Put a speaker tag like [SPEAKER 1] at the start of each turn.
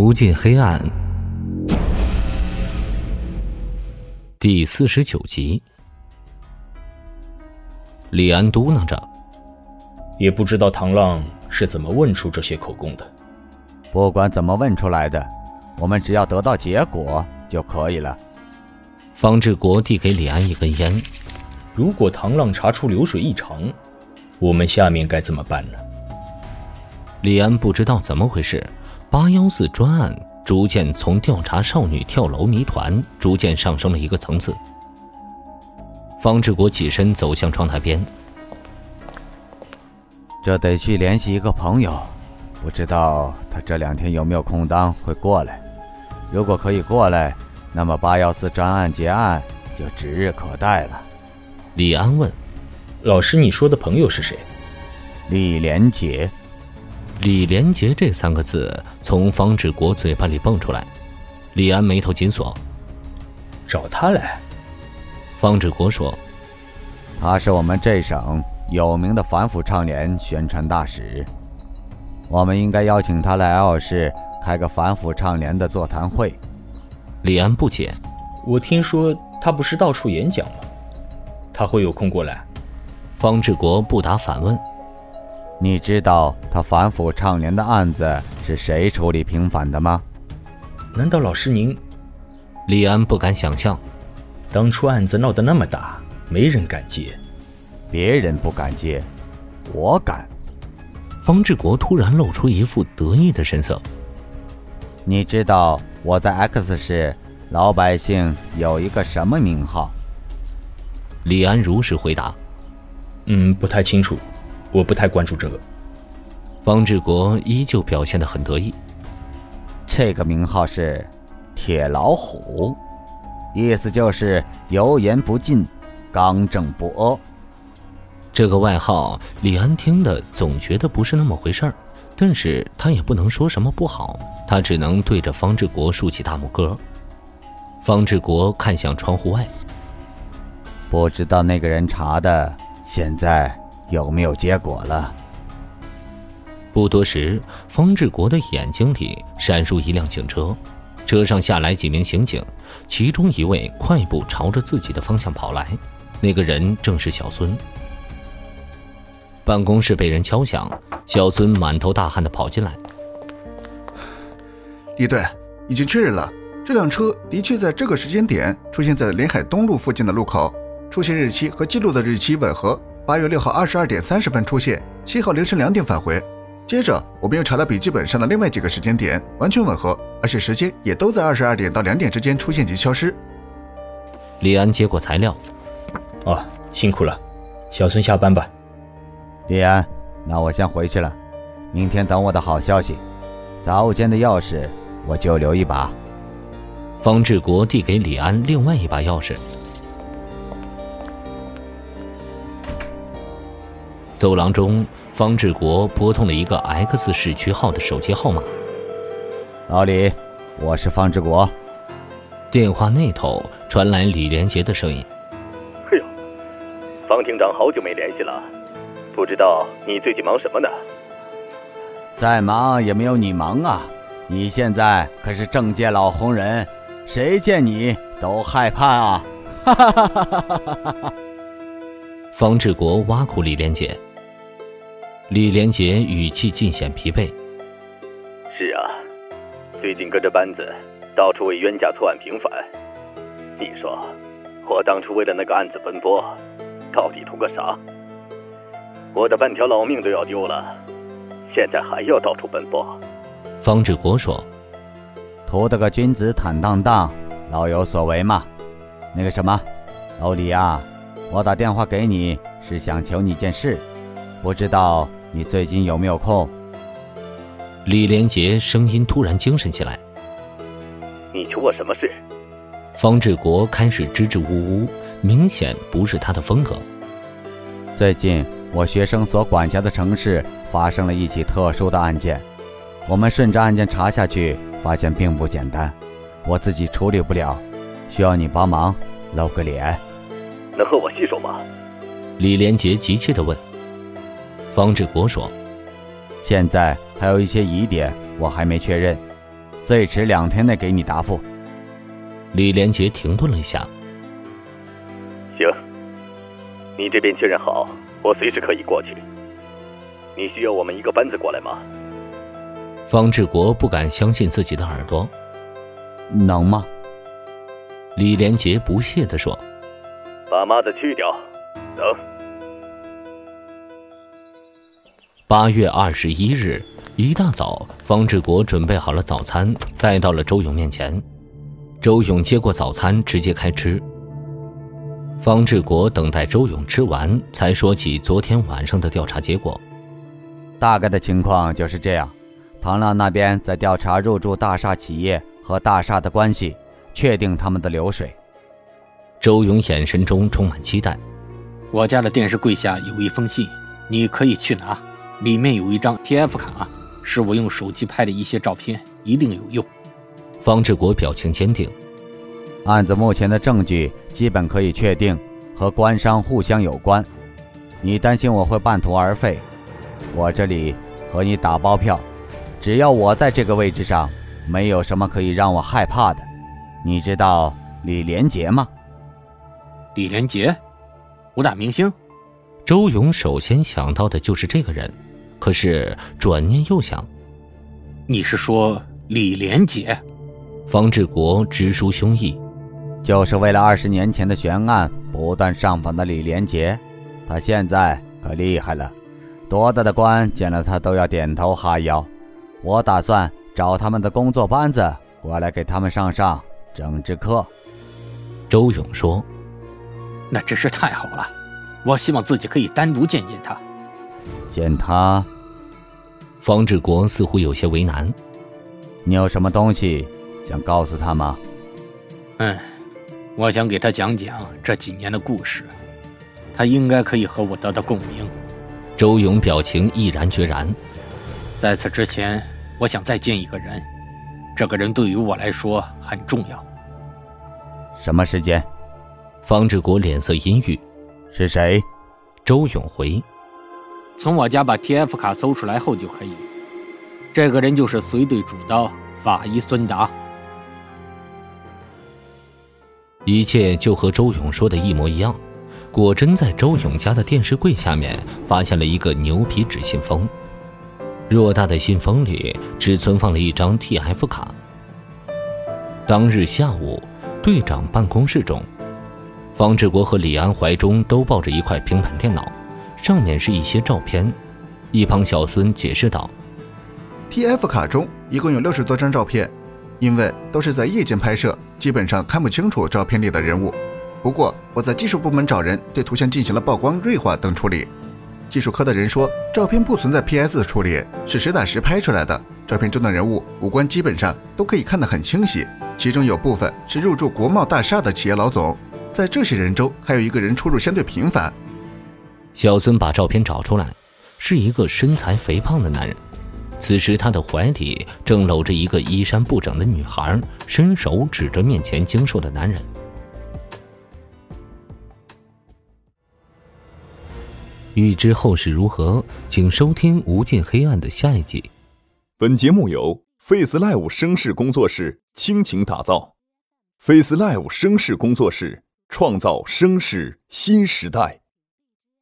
[SPEAKER 1] 无尽黑暗，第四十九集。李安嘟囔着：“
[SPEAKER 2] 也不知道唐浪是怎么问出这些口供的。
[SPEAKER 3] 不管怎么问出来的，我们只要得到结果就可以了。”
[SPEAKER 1] 方志国递给李安一根烟。
[SPEAKER 2] 如果唐浪查出流水异常，我们下面该怎么办呢？
[SPEAKER 1] 李安不知道怎么回事。八幺四专案逐渐从调查少女跳楼谜团，逐渐上升了一个层次。方志国起身走向窗台边，
[SPEAKER 3] 这得去联系一个朋友，不知道他这两天有没有空档会过来。如果可以过来，那么八幺四专案结案就指日可待了。
[SPEAKER 1] 李安问：“
[SPEAKER 2] 老师，你说的朋友是谁？”
[SPEAKER 3] 李连杰。
[SPEAKER 1] 李连杰这三个字从方志国嘴巴里蹦出来，李安眉头紧锁。
[SPEAKER 2] 找他来。
[SPEAKER 1] 方志国说：“
[SPEAKER 3] 他是我们这省有名的反腐倡廉宣传大使，我们应该邀请他来 L 市开个反腐倡廉的座谈会。”
[SPEAKER 1] 李安不解：“
[SPEAKER 2] 我听说他不是到处演讲吗？他会有空过来？”
[SPEAKER 1] 方志国不答反问。
[SPEAKER 3] 你知道他反腐倡廉的案子是谁处理平反的吗？
[SPEAKER 2] 难道老师您？
[SPEAKER 1] 李安不敢想象，
[SPEAKER 2] 当初案子闹得那么大，没人敢接，
[SPEAKER 3] 别人不敢接，我敢。
[SPEAKER 1] 方志国突然露出一副得意的神色。
[SPEAKER 3] 你知道我在 X 市老百姓有一个什么名号？
[SPEAKER 1] 李安如实回答：“
[SPEAKER 2] 嗯，不太清楚。”我不太关注这个。
[SPEAKER 1] 方志国依旧表现得很得意。
[SPEAKER 3] 这个名号是“铁老虎”，意思就是油盐不进，刚正不阿。
[SPEAKER 1] 这个外号，李安听的总觉得不是那么回事儿，但是他也不能说什么不好，他只能对着方志国竖起大拇哥。方志国看向窗户外，
[SPEAKER 3] 不知道那个人查的现在。有没有结果了？
[SPEAKER 1] 不多时，方志国的眼睛里闪烁一辆警车，车上下来几名刑警，其中一位快步朝着自己的方向跑来。那个人正是小孙。办公室被人敲响，小孙满头大汗的跑进来。
[SPEAKER 4] 李队，已经确认了，这辆车的确在这个时间点出现在临海东路附近的路口，出现日期和记录的日期吻合。八月六号二十二点三十分出现，七号凌晨两点返回。接着，我们又查了笔记本上的另外几个时间点，完全吻合，而且时间也都在二十二点到两点之间出现及消失。
[SPEAKER 1] 李安接过材料，
[SPEAKER 2] 哦，辛苦了，小孙下班吧。
[SPEAKER 3] 李安，那我先回去了，明天等我的好消息。杂物间的钥匙我就留一把。
[SPEAKER 1] 方志国递给李安另外一把钥匙。走廊中，方志国拨通了一个 X 市区号的手机号码。
[SPEAKER 3] 老李，我是方志国。
[SPEAKER 1] 电话那头传来李连杰的声音：“
[SPEAKER 5] 哎呦，方厅长，好久没联系了，不知道你最近忙什么呢？
[SPEAKER 3] 再忙也没有你忙啊！你现在可是政界老红人，谁见你都害怕啊！”哈哈哈哈哈哈！
[SPEAKER 1] 方志国挖苦李连杰。李连杰语气尽显疲惫。
[SPEAKER 5] 是啊，最近跟着班子到处为冤假错案平反。你说，我当初为了那个案子奔波，到底图个啥？我的半条老命都要丢了，现在还要到处奔波。
[SPEAKER 1] 方志国说：“
[SPEAKER 3] 图的个君子坦荡荡，老有所为嘛。那个什么，老李啊，我打电话给你是想求你件事，不知道。”你最近有没有空？
[SPEAKER 1] 李连杰声音突然精神起来。
[SPEAKER 5] 你求我什么事？
[SPEAKER 1] 方志国开始支支吾吾，明显不是他的风格。
[SPEAKER 3] 最近我学生所管辖的城市发生了一起特殊的案件，我们顺着案件查下去，发现并不简单，我自己处理不了，需要你帮忙露个脸。
[SPEAKER 5] 能和我细说吗？
[SPEAKER 1] 李连杰急切地问。方志国说：“
[SPEAKER 3] 现在还有一些疑点，我还没确认。最迟两天内给你答复。
[SPEAKER 1] 李连杰停顿了一下，
[SPEAKER 5] 行，你这边确认好，我随时可以过去。你需要我们一个班子过来吗？
[SPEAKER 1] 方志国不敢相信自己的耳朵，
[SPEAKER 3] 能吗？
[SPEAKER 1] 李连杰不屑地说：“
[SPEAKER 5] 把妈的去掉，能。”
[SPEAKER 1] 八月二十一日一大早，方志国准备好了早餐，带到了周勇面前。周勇接过早餐，直接开吃。方志国等待周勇吃完，才说起昨天晚上的调查结果。
[SPEAKER 3] 大概的情况就是这样：唐浪那边在调查入驻大厦企业和大厦的关系，确定他们的流水。
[SPEAKER 1] 周勇眼神中充满期待。
[SPEAKER 2] 我家的电视柜下有一封信，你可以去拿，里面有一张 TF 卡，是我用手机拍的一些照片，一定有用。
[SPEAKER 1] 方志国表情坚定。
[SPEAKER 3] 案子目前的证据基本可以确定和官商互相有关。你担心我会半途而废？我这里和你打包票，只要我在这个位置上，没有什么可以让我害怕的。你知道李连杰吗？
[SPEAKER 2] 李连杰，武打明星。
[SPEAKER 1] 周勇首先想到的就是这个人，可是转念又想，
[SPEAKER 2] 你是说李连杰？
[SPEAKER 1] 方志国直抒胸臆，
[SPEAKER 3] 就是为了二十年前的悬案不断上访的李连杰，他现在可厉害了，多大的官见了他都要点头哈腰。我打算找他们的工作班子过来给他们上上政治课。
[SPEAKER 1] 周勇说：“
[SPEAKER 2] 那真是太好了，我希望自己可以单独见见他。
[SPEAKER 3] 见他？”
[SPEAKER 1] 方志国似乎有些为难：“
[SPEAKER 3] 你有什么东西？”想告诉他吗？
[SPEAKER 2] 嗯，我想给他讲讲这几年的故事，他应该可以和我得到共鸣。
[SPEAKER 1] 周勇表情毅然决然。
[SPEAKER 2] 在此之前，我想再见一个人，这个人对于我来说很重要。
[SPEAKER 3] 什么时间？
[SPEAKER 1] 方志国脸色阴郁。
[SPEAKER 3] 是谁？
[SPEAKER 1] 周勇回。
[SPEAKER 2] 从我家把 TF 卡搜出来后就可以。这个人就是随队主刀法医孙达。
[SPEAKER 1] 一切就和周勇说的一模一样，果真在周勇家的电视柜下面发现了一个牛皮纸信封，偌大的信封里只存放了一张 TF 卡。当日下午，队长办公室中，方志国和李安怀中都抱着一块平板电脑，上面是一些照片。一旁小孙解释道
[SPEAKER 4] ：“TF 卡中一共有六十多张照片。”因为都是在夜间拍摄，基本上看不清楚照片里的人物。不过我在技术部门找人对图像进行了曝光、锐化等处理。技术科的人说，照片不存在 PS 处理，是实打实拍出来的。照片中的人物五官基本上都可以看得很清晰，其中有部分是入驻国贸大厦的企业老总。在这些人中，还有一个人出入相对频繁。
[SPEAKER 1] 小孙把照片找出来，是一个身材肥胖的男人。此时，他的怀里正搂着一个衣衫不整的女孩，伸手指着面前精瘦的男人。欲知后事如何，请收听《无尽黑暗》的下一集。
[SPEAKER 6] 本节目由 Face Live 声势工作室倾情打造，Face Live 声势工作室创造声势新时代。